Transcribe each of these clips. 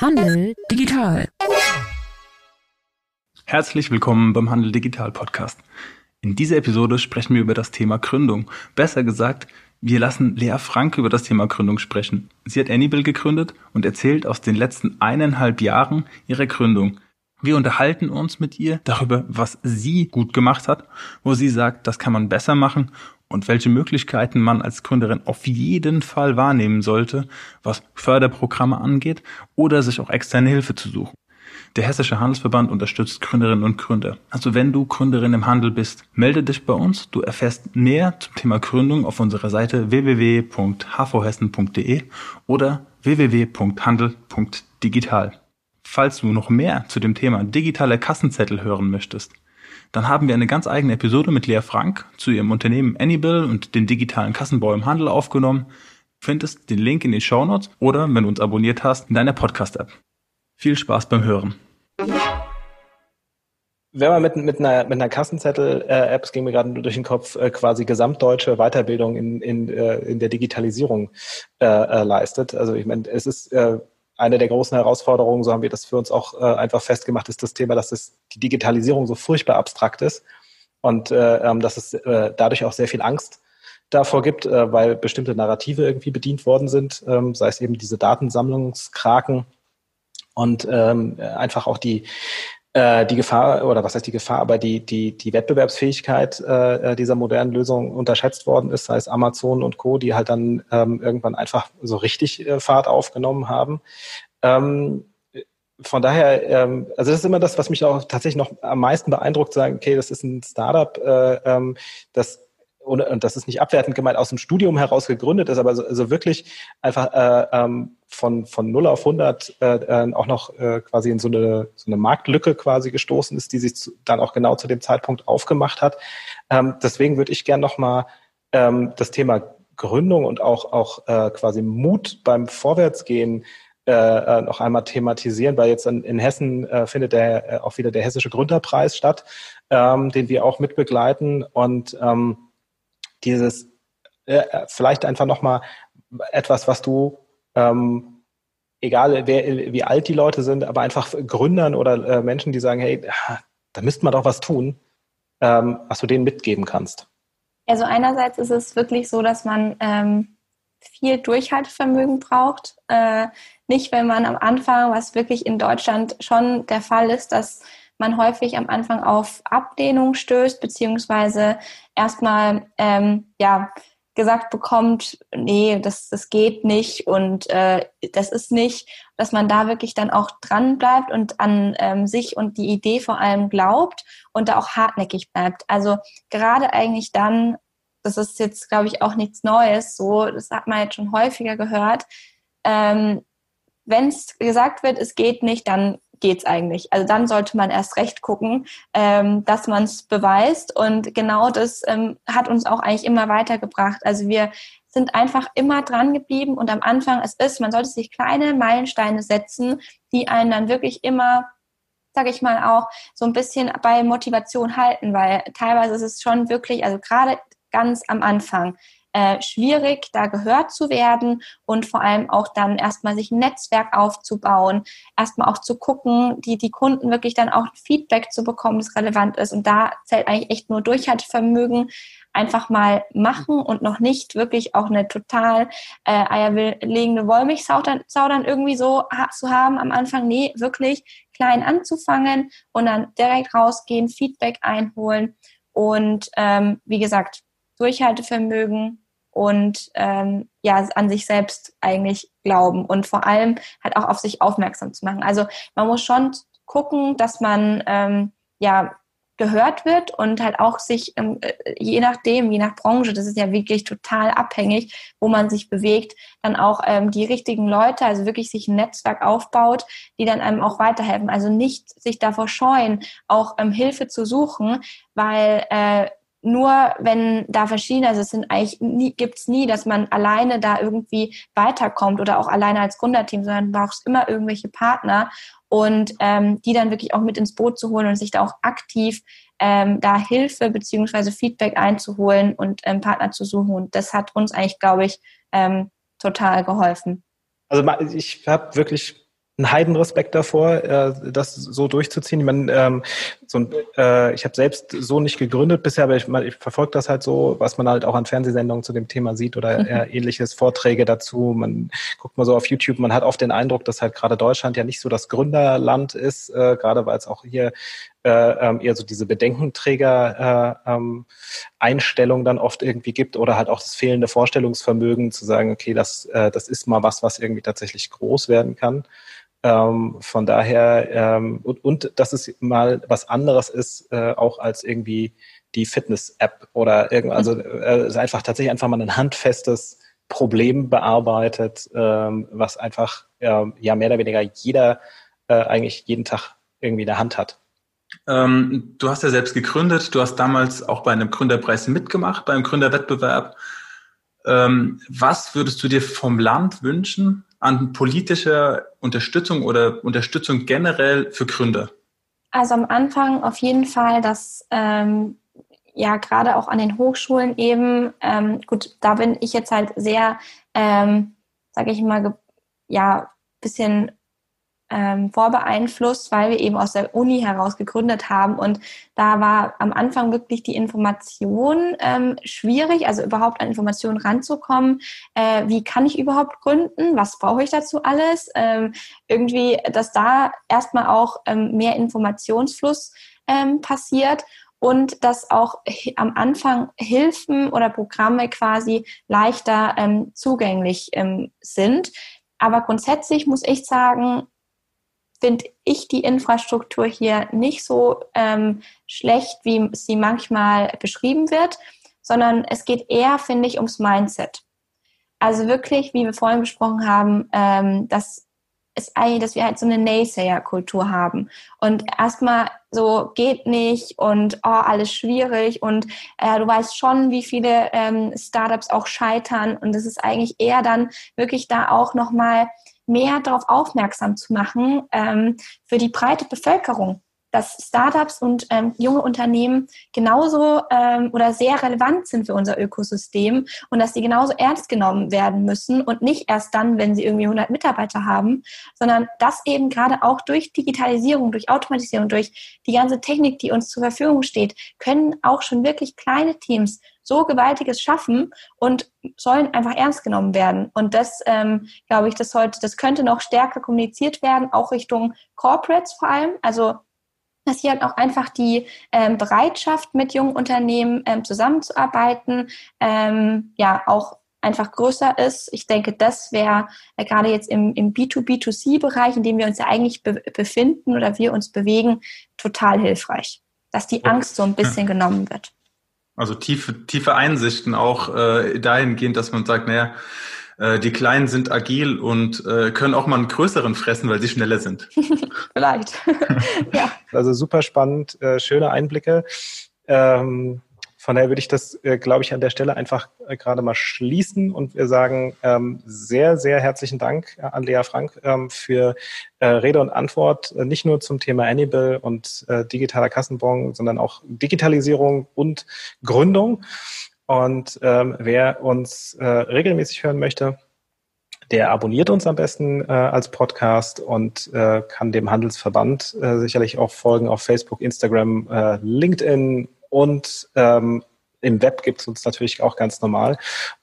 Handel digital. Herzlich willkommen beim Handel Digital Podcast. In dieser Episode sprechen wir über das Thema Gründung. Besser gesagt, wir lassen Lea Frank über das Thema Gründung sprechen. Sie hat Anybill gegründet und erzählt aus den letzten eineinhalb Jahren ihrer Gründung. Wir unterhalten uns mit ihr darüber, was sie gut gemacht hat, wo sie sagt, das kann man besser machen und welche Möglichkeiten man als Gründerin auf jeden Fall wahrnehmen sollte, was Förderprogramme angeht oder sich auch externe Hilfe zu suchen. Der Hessische Handelsverband unterstützt Gründerinnen und Gründer. Also wenn du Gründerin im Handel bist, melde dich bei uns. Du erfährst mehr zum Thema Gründung auf unserer Seite www.hvhessen.de oder www.handel.digital. Falls du noch mehr zu dem Thema digitale Kassenzettel hören möchtest, dann haben wir eine ganz eigene Episode mit Lea Frank zu ihrem Unternehmen Anybill und den digitalen Kassenbau im Handel aufgenommen. Findest den Link in den Show Notes oder, wenn du uns abonniert hast, in deiner Podcast-App. Viel Spaß beim Hören. Wenn man mit, mit einer, mit einer Kassenzettel-App, es ging mir gerade durch den Kopf, äh, quasi gesamtdeutsche Weiterbildung in, in, äh, in der Digitalisierung äh, äh, leistet. Also ich meine, es ist äh, eine der großen Herausforderungen, so haben wir das für uns auch äh, einfach festgemacht, ist das Thema, dass es die Digitalisierung so furchtbar abstrakt ist und äh, ähm, dass es äh, dadurch auch sehr viel Angst davor gibt, äh, weil bestimmte Narrative irgendwie bedient worden sind, ähm, sei es eben diese Datensammlungskraken und ähm, einfach auch die äh, die Gefahr oder was heißt die Gefahr, aber die die die Wettbewerbsfähigkeit äh, dieser modernen Lösung unterschätzt worden ist, sei es Amazon und Co, die halt dann ähm, irgendwann einfach so richtig äh, Fahrt aufgenommen haben. Ähm, von daher, ähm, also das ist immer das, was mich auch tatsächlich noch am meisten beeindruckt, sagen, okay, das ist ein Startup, äh, ähm, das und, und das ist nicht abwertend gemeint, aus dem Studium heraus gegründet ist, aber so, also wirklich einfach äh, ähm, von, von 0 auf 100 äh, auch noch äh, quasi in so eine, so eine Marktlücke quasi gestoßen ist, die sich zu, dann auch genau zu dem Zeitpunkt aufgemacht hat. Ähm, deswegen würde ich gern nochmal ähm, das Thema Gründung und auch, auch äh, quasi Mut beim Vorwärtsgehen äh, äh, noch einmal thematisieren, weil jetzt in, in Hessen äh, findet der, äh, auch wieder der Hessische Gründerpreis statt, ähm, den wir auch mitbegleiten und ähm, dieses äh, vielleicht einfach nochmal etwas, was du, ähm, egal wer, wie alt die Leute sind, aber einfach Gründern oder äh, Menschen, die sagen, hey, da müsste man doch was tun, ähm, was du denen mitgeben kannst. Also einerseits ist es wirklich so, dass man ähm, viel Durchhaltevermögen braucht. Äh, nicht, wenn man am Anfang, was wirklich in Deutschland schon der Fall ist, dass man häufig am Anfang auf Ablehnung stößt, beziehungsweise erstmal ähm, ja gesagt bekommt, nee, das, das geht nicht und äh, das ist nicht, dass man da wirklich dann auch dran bleibt und an ähm, sich und die Idee vor allem glaubt und da auch hartnäckig bleibt. Also gerade eigentlich dann, das ist jetzt, glaube ich, auch nichts Neues, so, das hat man jetzt schon häufiger gehört, ähm, wenn es gesagt wird, es geht nicht, dann geht's eigentlich. Also dann sollte man erst recht gucken, ähm, dass man es beweist. Und genau das ähm, hat uns auch eigentlich immer weitergebracht. Also wir sind einfach immer dran geblieben und am Anfang es ist, man sollte sich kleine Meilensteine setzen, die einen dann wirklich immer sage ich mal auch so ein bisschen bei Motivation halten, weil teilweise ist es schon wirklich, also gerade ganz am Anfang, äh, schwierig, da gehört zu werden und vor allem auch dann erstmal sich ein Netzwerk aufzubauen, erstmal auch zu gucken, die, die Kunden wirklich dann auch Feedback zu bekommen, das relevant ist. Und da zählt eigentlich echt nur Durchhaltevermögen, einfach mal machen und noch nicht wirklich auch eine total äh, eierlegende Wollmilchsau dann, dann irgendwie so ha zu haben am Anfang. Nee, wirklich klein anzufangen und dann direkt rausgehen, Feedback einholen und ähm, wie gesagt, Durchhaltevermögen und ähm, ja an sich selbst eigentlich glauben und vor allem halt auch auf sich aufmerksam zu machen. Also man muss schon gucken, dass man ähm, ja gehört wird und halt auch sich ähm, äh, je nachdem, je nach Branche, das ist ja wirklich total abhängig, wo man sich bewegt, dann auch ähm, die richtigen Leute, also wirklich sich ein Netzwerk aufbaut, die dann einem auch weiterhelfen. Also nicht sich davor scheuen, auch ähm, Hilfe zu suchen, weil äh, nur wenn da verschiedene, also es sind eigentlich nie, gibt's nie, dass man alleine da irgendwie weiterkommt oder auch alleine als Gründerteam, sondern brauchst immer irgendwelche Partner und ähm, die dann wirklich auch mit ins Boot zu holen und sich da auch aktiv ähm, da Hilfe beziehungsweise Feedback einzuholen und ähm, Partner zu suchen. Und das hat uns eigentlich, glaube ich, ähm, total geholfen. Also ich habe wirklich einen Heidenrespekt davor, äh, das so durchzuziehen. Ich, meine, ähm, so ein, äh, ich habe selbst so nicht gegründet bisher, aber ich, ich verfolge das halt so, was man halt auch an Fernsehsendungen zu dem Thema sieht oder mhm. ähnliches, Vorträge dazu. Man guckt mal so auf YouTube, man hat oft den Eindruck, dass halt gerade Deutschland ja nicht so das Gründerland ist, äh, gerade weil es auch hier äh, ähm, eher so diese Bedenkenträger äh, ähm, Einstellung dann oft irgendwie gibt oder halt auch das fehlende Vorstellungsvermögen zu sagen, okay, das, äh, das ist mal was, was irgendwie tatsächlich groß werden kann. Ähm, von daher, ähm, und, und dass es mal was anderes ist, äh, auch als irgendwie die Fitness-App oder irgend, also äh, einfach tatsächlich einfach mal ein handfestes Problem bearbeitet, ähm, was einfach äh, ja mehr oder weniger jeder äh, eigentlich jeden Tag irgendwie in der Hand hat. Ähm, du hast ja selbst gegründet, du hast damals auch bei einem Gründerpreis mitgemacht, beim Gründerwettbewerb. Ähm, was würdest du dir vom Land wünschen an politischer Unterstützung oder Unterstützung generell für Gründer? Also am Anfang auf jeden Fall, dass ähm, ja gerade auch an den Hochschulen eben, ähm, gut, da bin ich jetzt halt sehr, ähm, sage ich mal, ja, bisschen ähm, vorbeeinflusst, weil wir eben aus der Uni heraus gegründet haben. Und da war am Anfang wirklich die Information ähm, schwierig, also überhaupt an Informationen ranzukommen. Äh, wie kann ich überhaupt gründen? Was brauche ich dazu alles? Ähm, irgendwie, dass da erstmal auch ähm, mehr Informationsfluss ähm, passiert und dass auch am Anfang Hilfen oder Programme quasi leichter ähm, zugänglich ähm, sind. Aber grundsätzlich muss ich sagen, finde ich die Infrastruktur hier nicht so ähm, schlecht, wie sie manchmal beschrieben wird, sondern es geht eher, finde ich, ums Mindset. Also wirklich, wie wir vorhin besprochen haben, ähm, dass es dass wir halt so eine Naysayer-Kultur haben und erstmal so geht nicht und oh, alles schwierig und äh, du weißt schon, wie viele ähm, Startups auch scheitern und es ist eigentlich eher dann wirklich da auch nochmal mehr darauf aufmerksam zu machen ähm, für die breite Bevölkerung, dass Startups und ähm, junge Unternehmen genauso ähm, oder sehr relevant sind für unser Ökosystem und dass sie genauso ernst genommen werden müssen und nicht erst dann, wenn sie irgendwie 100 Mitarbeiter haben, sondern dass eben gerade auch durch Digitalisierung, durch Automatisierung, durch die ganze Technik, die uns zur Verfügung steht, können auch schon wirklich kleine Teams so Gewaltiges schaffen und sollen einfach ernst genommen werden. Und das, ähm, glaube ich, das sollte, das könnte noch stärker kommuniziert werden, auch Richtung Corporates vor allem. Also dass hier auch einfach die ähm, Bereitschaft mit jungen Unternehmen ähm, zusammenzuarbeiten, ähm, ja auch einfach größer ist. Ich denke, das wäre äh, gerade jetzt im, im B2B2C-Bereich, in dem wir uns ja eigentlich be befinden oder wir uns bewegen, total hilfreich, dass die Angst so ein bisschen genommen wird. Also tiefe, tiefe Einsichten auch äh, dahingehend, dass man sagt, naja, die Kleinen sind agil und äh, können auch mal einen größeren fressen, weil sie schneller sind. Vielleicht. ja. Also super spannend, äh, schöne Einblicke. Ähm, von daher würde ich das, äh, glaube ich, an der Stelle einfach äh, gerade mal schließen und wir sagen ähm, sehr, sehr herzlichen Dank an Lea Frank ähm, für äh, Rede und Antwort, äh, nicht nur zum Thema Annibal und äh, digitaler Kassenbon, sondern auch Digitalisierung und Gründung. Und ähm, wer uns äh, regelmäßig hören möchte, der abonniert uns am besten äh, als Podcast und äh, kann dem Handelsverband äh, sicherlich auch folgen auf Facebook, Instagram, äh, LinkedIn und ähm, im Web gibt es uns natürlich auch ganz normal.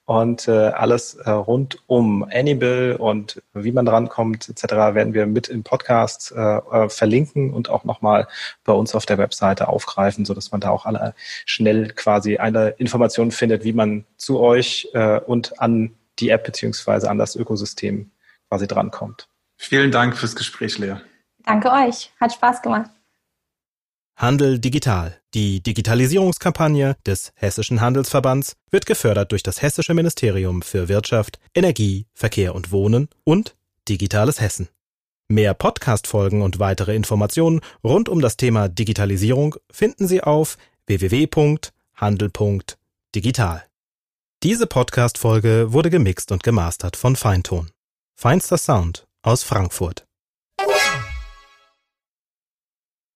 Und äh, alles äh, rund um Annibal und wie man drankommt etc. werden wir mit im Podcast äh, äh, verlinken und auch nochmal bei uns auf der Webseite aufgreifen, so dass man da auch alle schnell quasi eine Information findet, wie man zu euch äh, und an die App beziehungsweise an das Ökosystem quasi drankommt. Vielen Dank fürs Gespräch, Lea. Danke euch. Hat Spaß gemacht. Handel digital. Die Digitalisierungskampagne des Hessischen Handelsverbands wird gefördert durch das Hessische Ministerium für Wirtschaft, Energie, Verkehr und Wohnen und Digitales Hessen. Mehr Podcast-Folgen und weitere Informationen rund um das Thema Digitalisierung finden Sie auf www.handel.digital. Diese Podcast-Folge wurde gemixt und gemastert von Feinton. Feinster Sound aus Frankfurt.